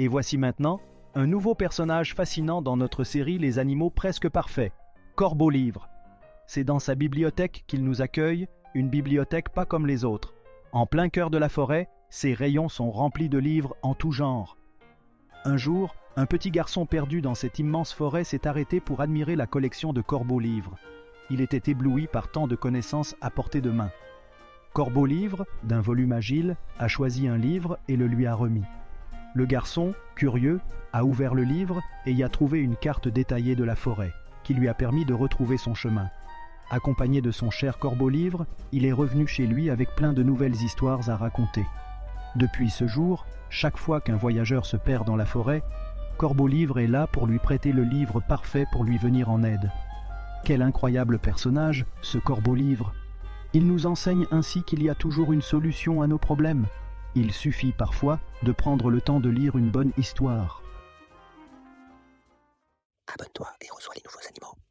Et voici maintenant un nouveau personnage fascinant dans notre série Les animaux presque parfaits, Corbeau Livre. C'est dans sa bibliothèque qu'il nous accueille, une bibliothèque pas comme les autres. En plein cœur de la forêt, ses rayons sont remplis de livres en tout genre. Un jour, un petit garçon perdu dans cette immense forêt s'est arrêté pour admirer la collection de Corbeau Livre. Il était ébloui par tant de connaissances à portée de main. Corbeau Livre, d'un volume agile, a choisi un livre et le lui a remis. Le garçon, curieux, a ouvert le livre et y a trouvé une carte détaillée de la forêt, qui lui a permis de retrouver son chemin. Accompagné de son cher Corbeau Livre, il est revenu chez lui avec plein de nouvelles histoires à raconter. Depuis ce jour, chaque fois qu'un voyageur se perd dans la forêt, Corbeau Livre est là pour lui prêter le livre parfait pour lui venir en aide. Quel incroyable personnage, ce Corbeau Livre Il nous enseigne ainsi qu'il y a toujours une solution à nos problèmes. Il suffit parfois de prendre le temps de lire une bonne histoire. Abonne-toi et reçois les nouveaux